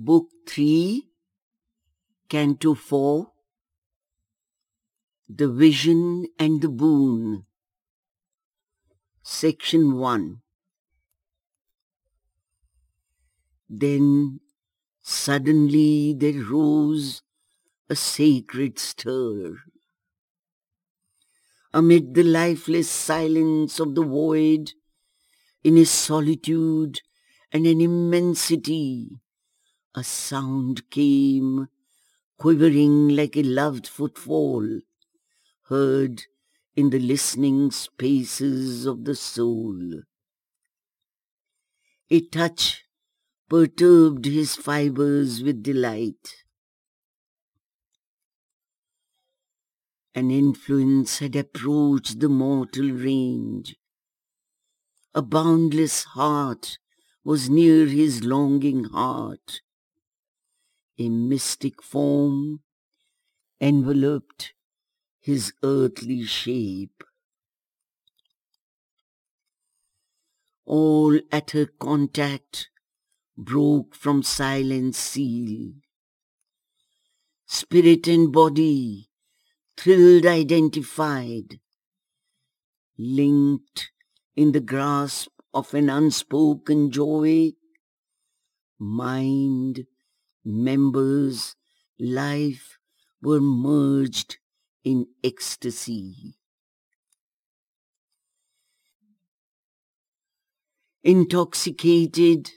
Book 3, Canto 4, The Vision and the Boon, Section 1. Then suddenly there rose a sacred stir. Amid the lifeless silence of the void, in a solitude and an immensity, a sound came, quivering like a loved footfall, heard in the listening spaces of the soul. A touch perturbed his fibers with delight. An influence had approached the mortal range. A boundless heart was near his longing heart. A mystic form enveloped his earthly shape. All at her contact broke from silent seal. Spirit and body thrilled identified, linked in the grasp of an unspoken joy, mind, members, life were merged in ecstasy. Intoxicated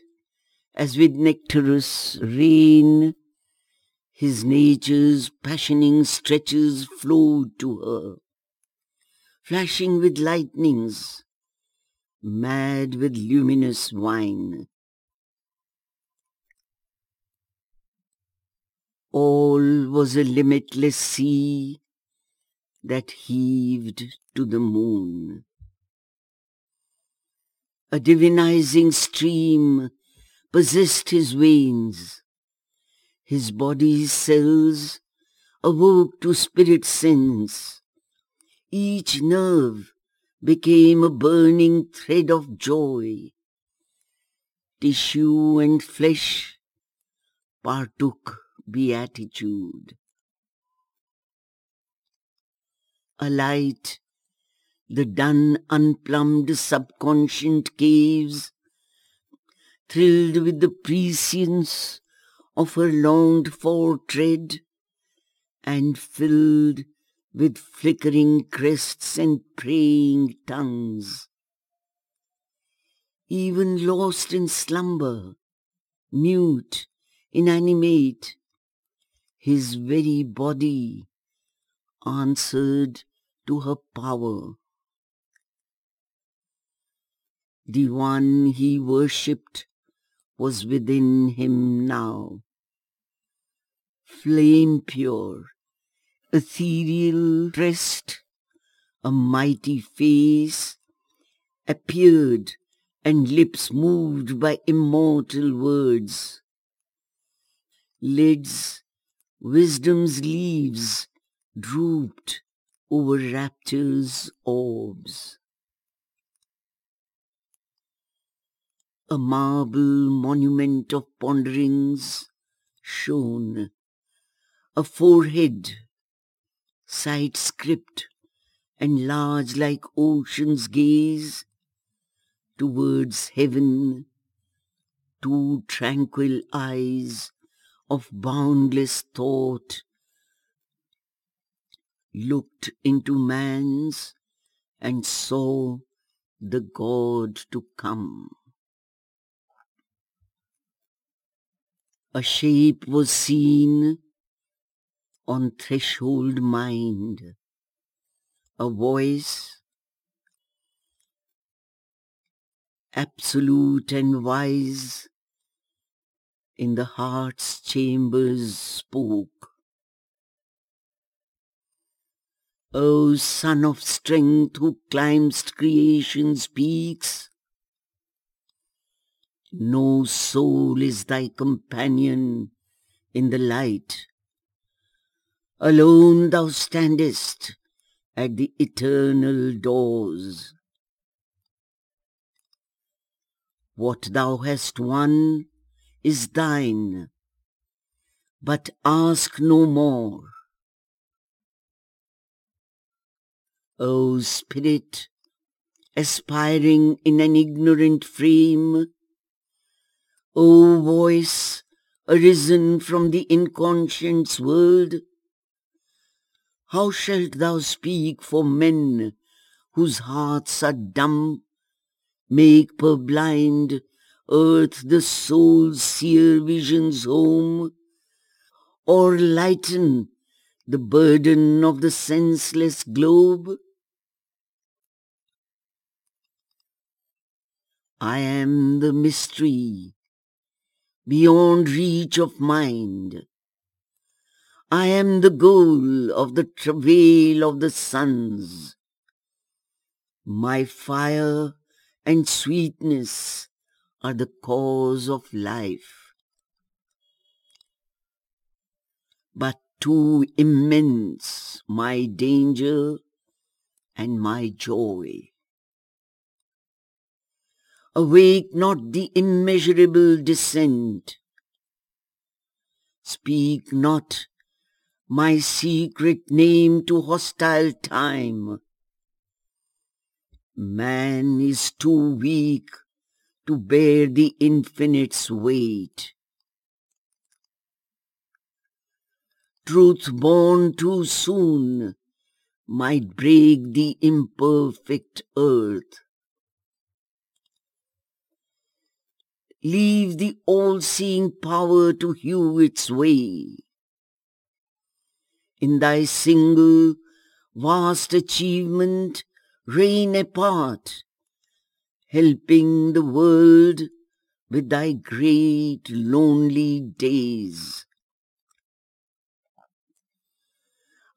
as with nectarous rain, his nature's passioning stretches flowed to her, flashing with lightnings, mad with luminous wine. All was a limitless sea that heaved to the moon. A divinizing stream possessed his veins. His body's cells awoke to spirit sense. Each nerve became a burning thread of joy. Tissue and flesh partook beatitude. A light, the dun unplumbed subconscious caves, thrilled with the prescience of her longed for tread, and filled with flickering crests and praying tongues. Even lost in slumber, mute, inanimate, his very body answered to her power. The one he worshipped was within him now. Flame pure, ethereal dressed, a mighty face appeared and lips moved by immortal words. Lids, wisdom's leaves drooped over rapture's orbs. A marble monument of ponderings shone, a forehead, sight script, and large like ocean's gaze towards heaven, two tranquil eyes of boundless thought looked into man's and saw the God to come. A shape was seen on threshold mind, a voice absolute and wise in the heart's chambers spoke. O Son of Strength who climbst creation's peaks, no soul is thy companion in the light. Alone thou standest at the eternal doors. What thou hast won is thine, but ask no more. O spirit, aspiring in an ignorant frame, O voice arisen from the inconscious world, how shalt thou speak for men whose hearts are dumb, make purblind earth the soul's seer vision's home, or lighten the burden of the senseless globe? I am the mystery beyond reach of mind. I am the goal of the travail of the suns. My fire and sweetness are the cause of life. But too immense my danger and my joy. Awake not the immeasurable descent. Speak not my secret name to hostile time. Man is too weak to bear the infinite's weight. Truth born too soon might break the imperfect earth. Leave the all-seeing power to hew its way. In thy single, vast achievement, reign apart, helping the world with thy great lonely days.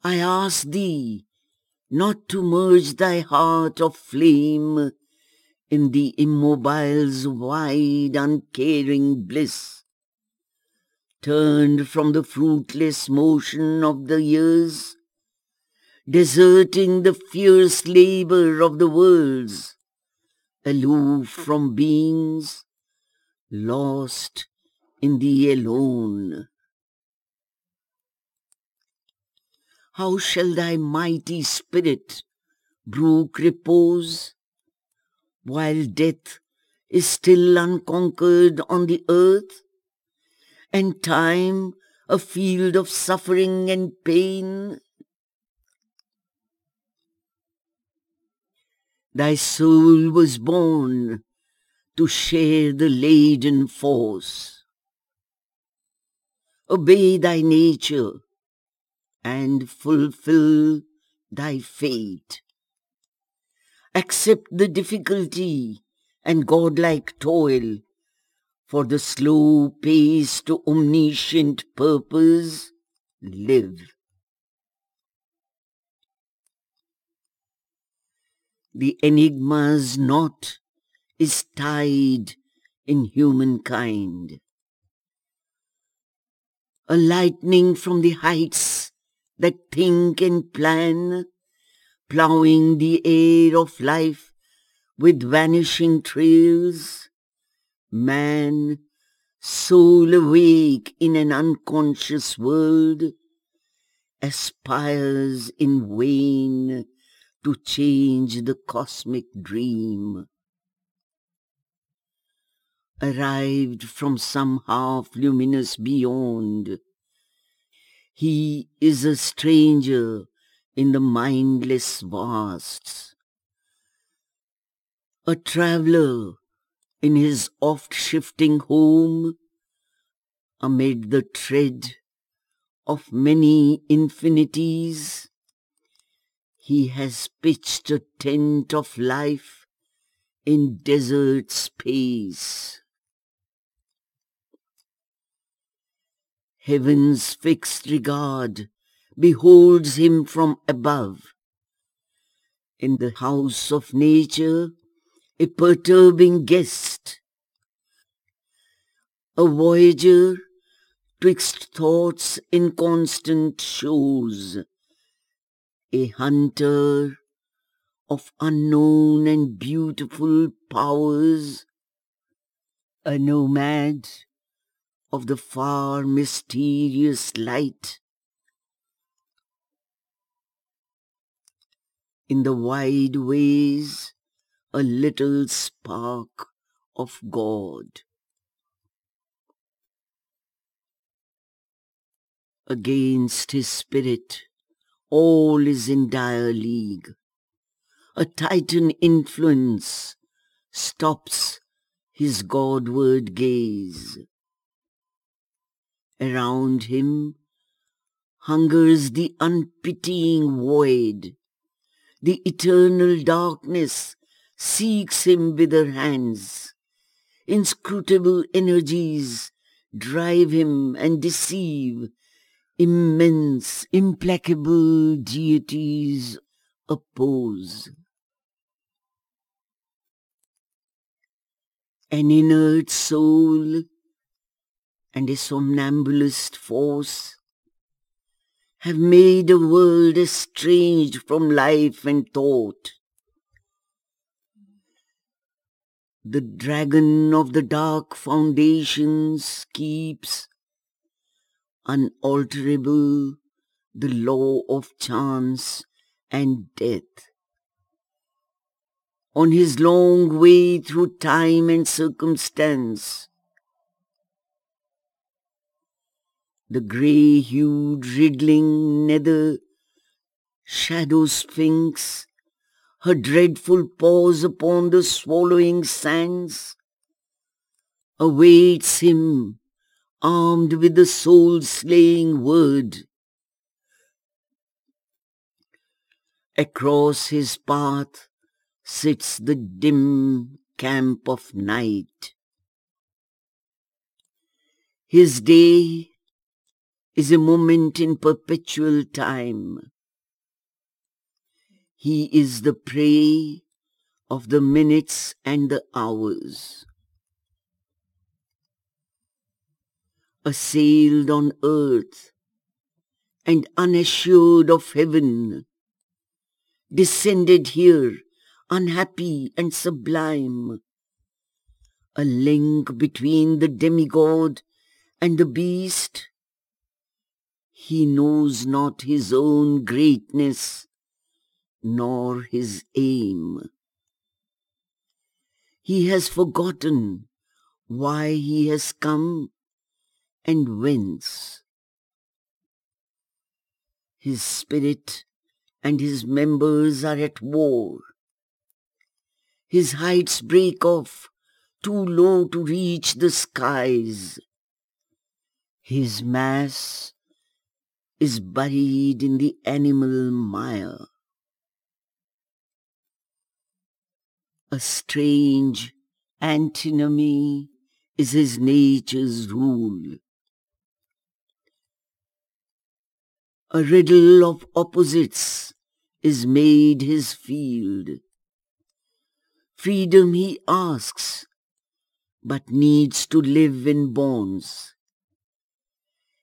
I ask thee not to merge thy heart of flame in the immobile's wide, uncaring bliss, turned from the fruitless motion of the years, deserting the fierce labor of the worlds, aloof from beings, lost in the alone. How shall thy mighty spirit brook repose while death is still unconquered on the earth, and time a field of suffering and pain. Thy soul was born to share the laden force. Obey thy nature and fulfill thy fate accept the difficulty and godlike toil for the slow pace to omniscient purpose live. The enigma's knot is tied in humankind. A lightning from the heights that think and plan ploughing the air of life with vanishing trails, man, soul awake in an unconscious world, aspires in vain to change the cosmic dream. Arrived from some half luminous beyond, he is a stranger in the mindless vasts. A traveler in his oft-shifting home, amid the tread of many infinities, he has pitched a tent of life in desert space. Heaven's fixed regard beholds him from above. In the house of nature, a perturbing guest, a voyager twixt thoughts inconstant shows, a hunter of unknown and beautiful powers, a nomad of the far mysterious light. In the wide ways, a little spark of God. Against his spirit, all is in dire league. A titan influence stops his Godward gaze. Around him hungers the unpitying void. The eternal darkness seeks him with her hands. Inscrutable energies drive him and deceive. Immense, implacable deities oppose. An inert soul and a somnambulist force have made a world estranged from life and thought. The dragon of the dark foundations keeps unalterable the law of chance and death. On his long way through time and circumstance, the grey-hued wriggling nether shadow sphinx, her dreadful paws upon the swallowing sands, awaits him armed with the soul-slaying word. Across his path sits the dim camp of night. His day is a moment in perpetual time. He is the prey of the minutes and the hours. Assailed on earth and unassured of heaven, descended here unhappy and sublime, a link between the demigod and the beast, he knows not his own greatness, nor his aim. He has forgotten why he has come and whence. His spirit and his members are at war. His heights break off, too low to reach the skies. His mass is buried in the animal mire. A strange antinomy is his nature's rule. A riddle of opposites is made his field. Freedom he asks, but needs to live in bonds.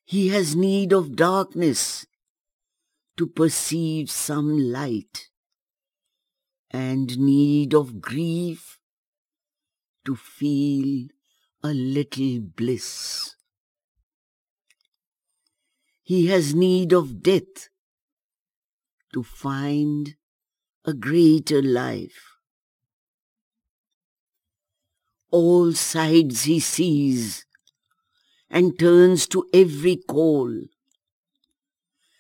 He has need of darkness to perceive some light and need of grief to feel a little bliss. He has need of death to find a greater life. All sides he sees and turns to every call.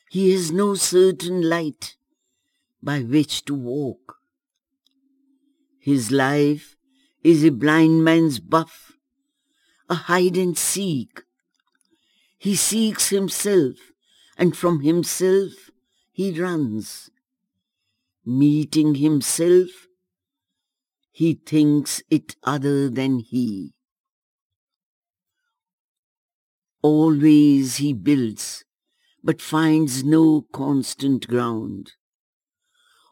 He has no certain light by which to walk. His life is a blind man's buff, a hide and seek. He seeks himself, and from himself he runs. Meeting himself, he thinks it other than he. Always he builds, but finds no constant ground.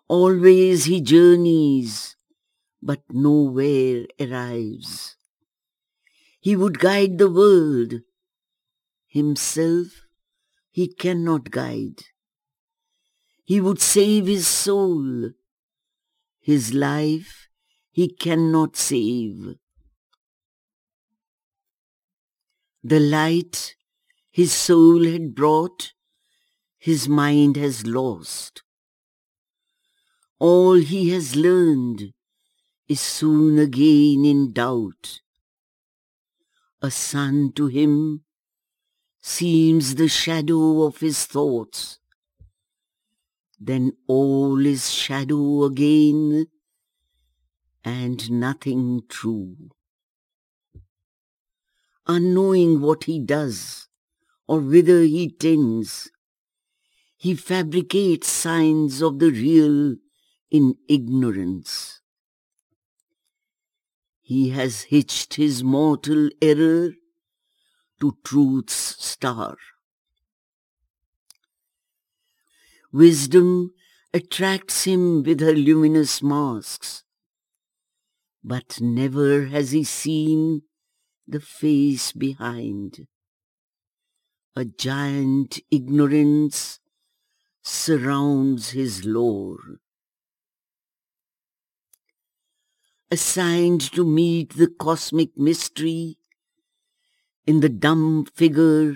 Always he journeys, but nowhere arrives. He would guide the world. Himself he cannot guide. He would save his soul. His life he cannot save. The light his soul had brought, his mind has lost. All he has learned is soon again in doubt. A sun to him seems the shadow of his thoughts. Then all is shadow again and nothing true. Unknowing what he does or whither he tends, he fabricates signs of the real in ignorance. He has hitched his mortal error to truth's star. Wisdom attracts him with her luminous masks, but never has he seen the face behind. A giant ignorance surrounds his lore. Assigned to meet the cosmic mystery in the dumb figure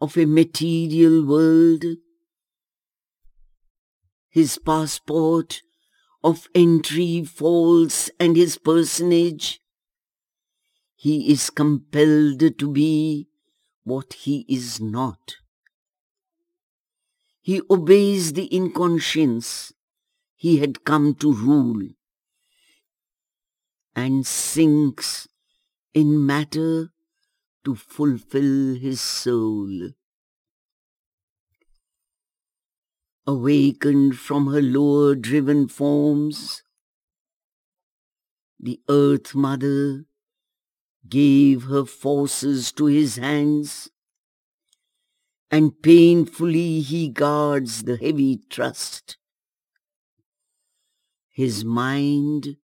of a material world, his passport of entry false and his personage, he is compelled to be what he is not. He obeys the inconscience he had come to rule and sinks in matter to fulfill his soul. Awakened from her lower driven forms, the Earth Mother gave her forces to his hands, and painfully he guards the heavy trust. His mind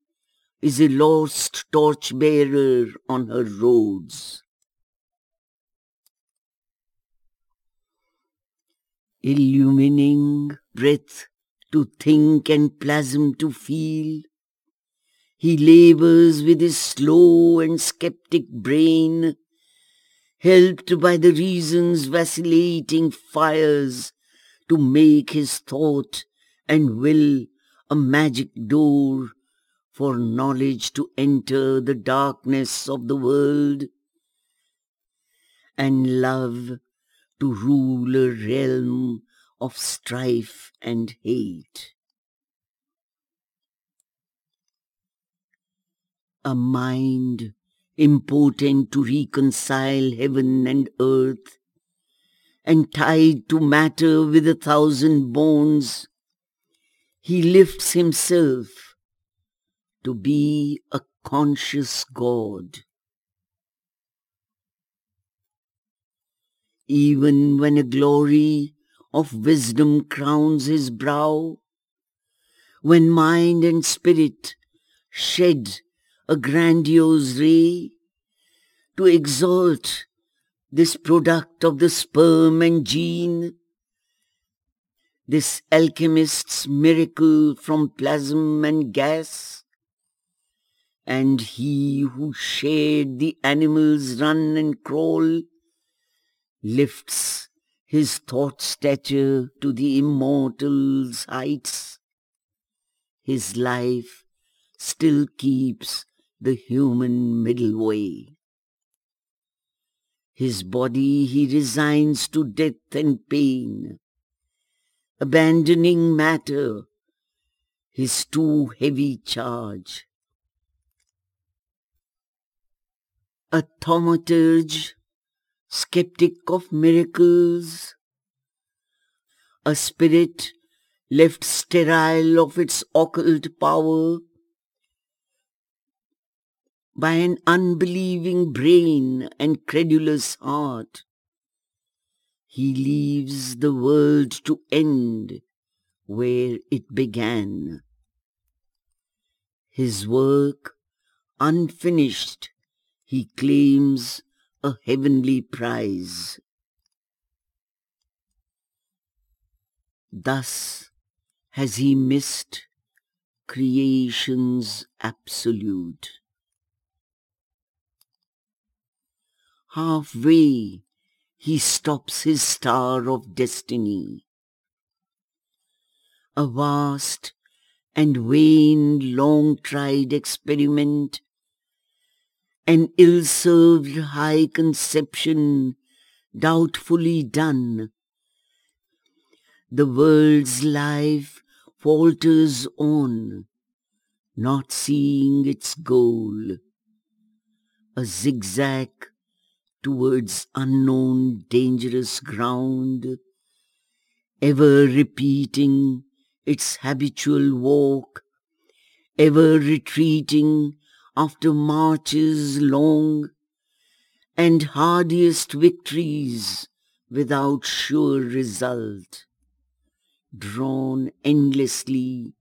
is a lost torchbearer on her roads. Illumining breath to think and plasm to feel, he labors with his slow and skeptic brain, helped by the reason's vacillating fires to make his thought and will a magic door for knowledge to enter the darkness of the world. And love to rule a realm of strife and hate. a mind impotent to reconcile heaven and earth, and tied to matter with a thousand bonds, he lifts himself to be a conscious God. Even when a glory of wisdom crowns his brow, when mind and spirit shed a grandiose ray to exalt this product of the sperm and gene, this alchemist's miracle from plasm and gas, and he who shared the animals run and crawl lifts his thought stature to the immortal's heights. His life still keeps the human middle way. His body he resigns to death and pain, abandoning matter, his too heavy charge. A thaumaturge, skeptic of miracles, a spirit left sterile of its occult power, by an unbelieving brain and credulous heart. He leaves the world to end where it began. His work unfinished, he claims a heavenly prize. Thus has he missed creation's absolute. Halfway he stops his star of destiny. A vast and vain long-tried experiment, an ill-served high conception doubtfully done. The world's life falters on, not seeing its goal. A zigzag towards unknown dangerous ground, ever repeating its habitual walk, ever retreating after marches long, and hardiest victories without sure result, drawn endlessly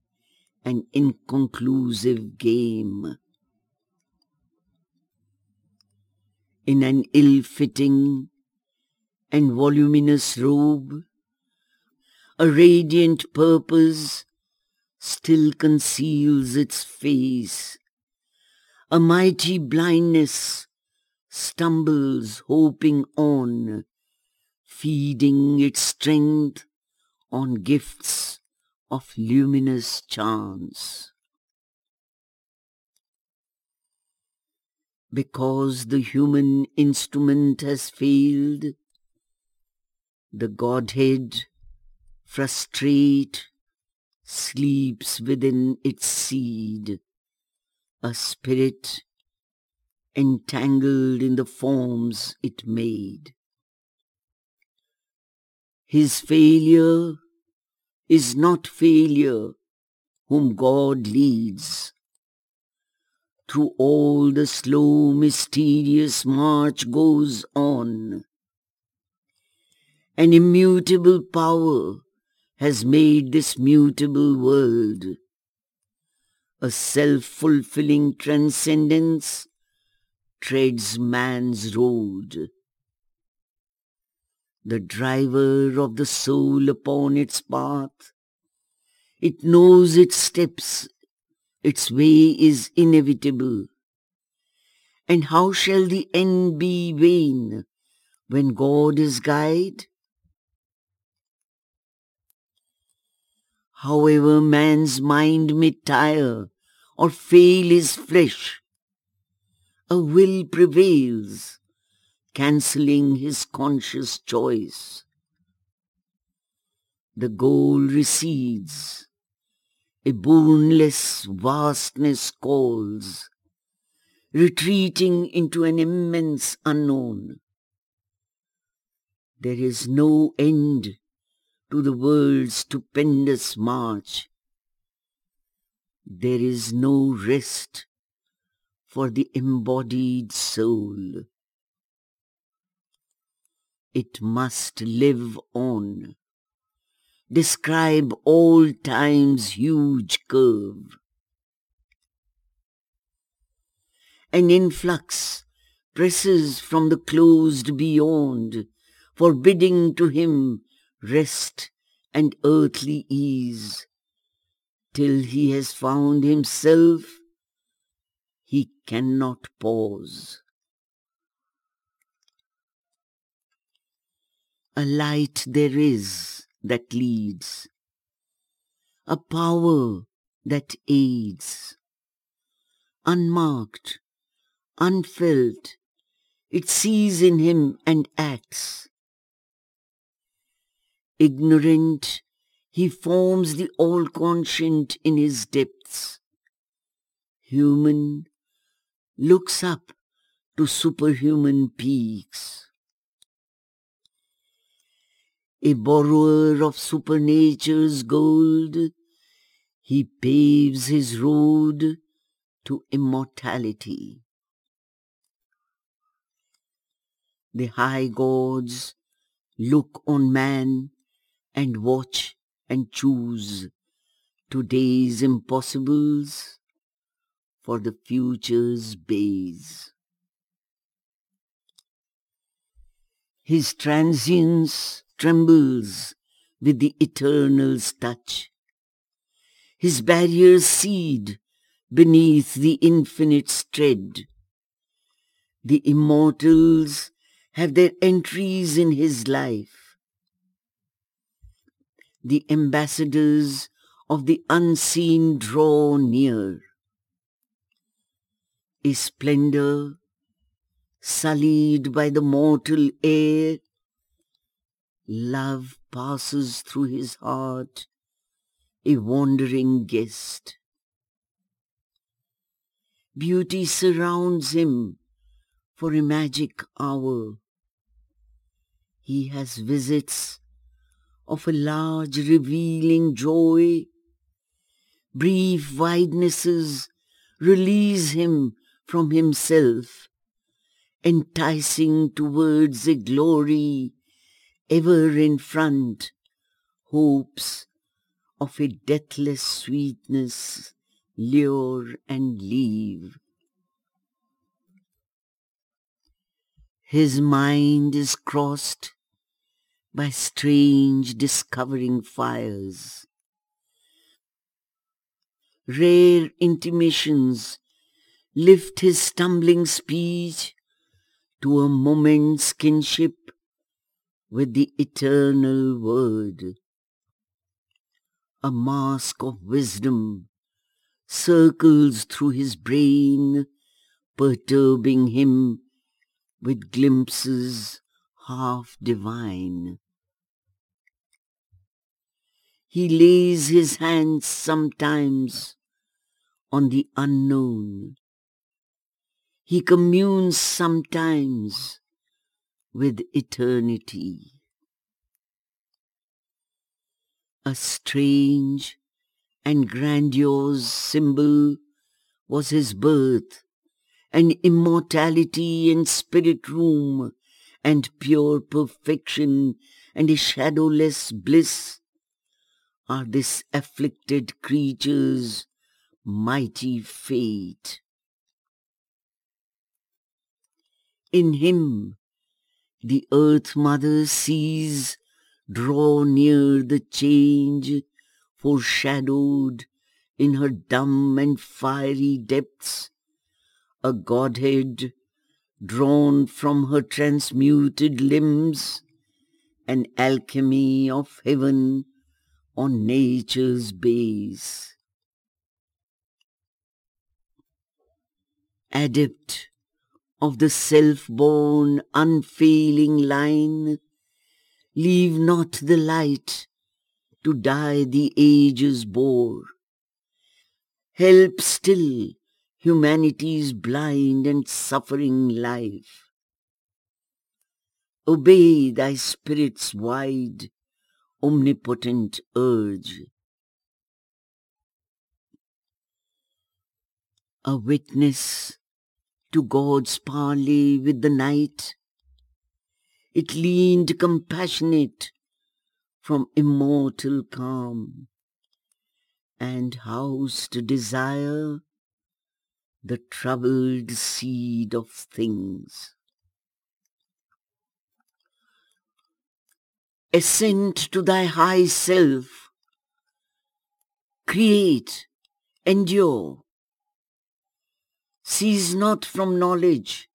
an inconclusive game. In an ill-fitting and voluminous robe, a radiant purpose still conceals its face. A mighty blindness stumbles hoping on, feeding its strength on gifts of luminous chance. Because the human instrument has failed, the Godhead, frustrate, sleeps within its seed, a spirit entangled in the forms it made. His failure is not failure whom God leads. Through all the slow, mysterious march goes on. An immutable power has made this mutable world. A self-fulfilling transcendence treads man's road. The driver of the soul upon its path, it knows its steps, its way is inevitable. And how shall the end be vain when God is guide? However man's mind may tire or fail his flesh, a will prevails, cancelling his conscious choice. The goal recedes, a boundless vastness calls, retreating into an immense unknown. There is no end to the world's stupendous march. There is no rest for the embodied soul. It must live on, describe all time's huge curve. An influx presses from the closed beyond, forbidding to him rest and earthly ease, till he has found himself he cannot pause. A light there is that leads, a power that aids. Unmarked, unfelt, it sees in him and acts. Ignorant, he forms the all-conscient in his depths. Human, looks up to superhuman peaks. A borrower of supernature's gold, he paves his road to immortality. The high gods look on man and watch and choose today's impossibles for the future's bays. His transience trembles with the eternal's touch. His barriers cede beneath the infinite's tread. The immortals have their entries in his life. The ambassadors of the unseen draw near. A splendor sullied by the mortal air, love passes through his heart, a wandering guest. Beauty surrounds him for a magic hour. He has visits of a large revealing joy. Brief widenesses release him from himself, enticing towards a glory ever in front, hopes of a deathless sweetness lure and leave. His mind is crossed by strange discovering fires. Rare intimations lift his stumbling speech to a moment's kinship with the eternal word. A mask of wisdom circles through his brain, perturbing him with glimpses half divine. He lays his hands sometimes on the unknown. He communes sometimes with eternity. A strange and grandiose symbol was his birth, an immortality and spirit room, and pure perfection, and a shadowless bliss, are this afflicted creature's mighty fate. In him the earth mother sees draw near the change foreshadowed in her dumb and fiery depths, a godhead drawn from her transmuted limbs, an alchemy of heaven on nature's base. Adept of the self-born unfailing line, leave not the light to die the ages bore. Help still humanity's blind and suffering life. Obey thy spirit's wide, omnipotent urge. A witness to God's parley with the night, it leaned compassionate from immortal calm, and housed desire, the troubled seed of things. Ascend to thy high self, create, endure. Cease not from knowledge,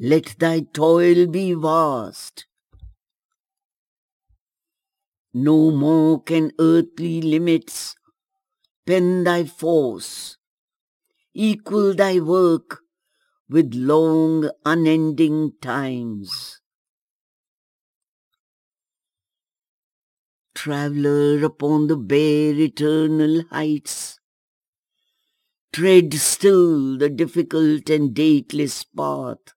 let thy toil be vast. No more can earthly limits pen thy force, equal thy work with long unending times. Traveller upon the bare eternal heights, tread still the difficult and dateless path,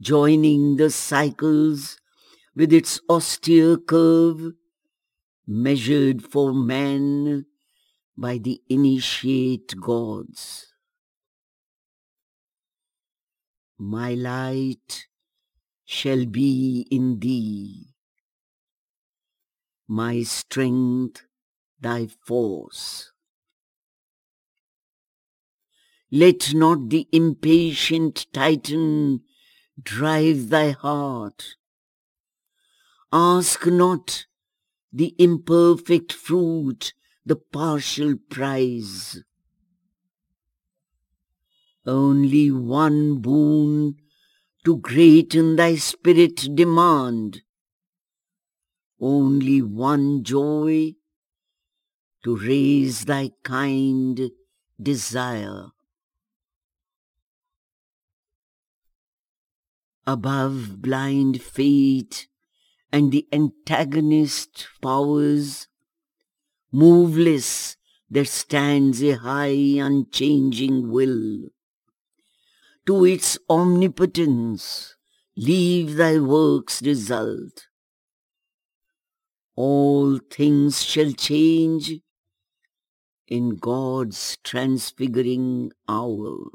joining the cycles with its austere curve, measured for man by the initiate gods. My light shall be in thee, my strength thy force. Let not the impatient Titan drive thy heart, Ask not the imperfect fruit, the partial prize. Only one boon to greaten thy spirit demand. Only one joy, to raise thy kind desire. Above blind fate and the antagonist powers, moveless there stands a high unchanging will. To its omnipotence leave thy work's result. All things shall change in God's transfiguring hour.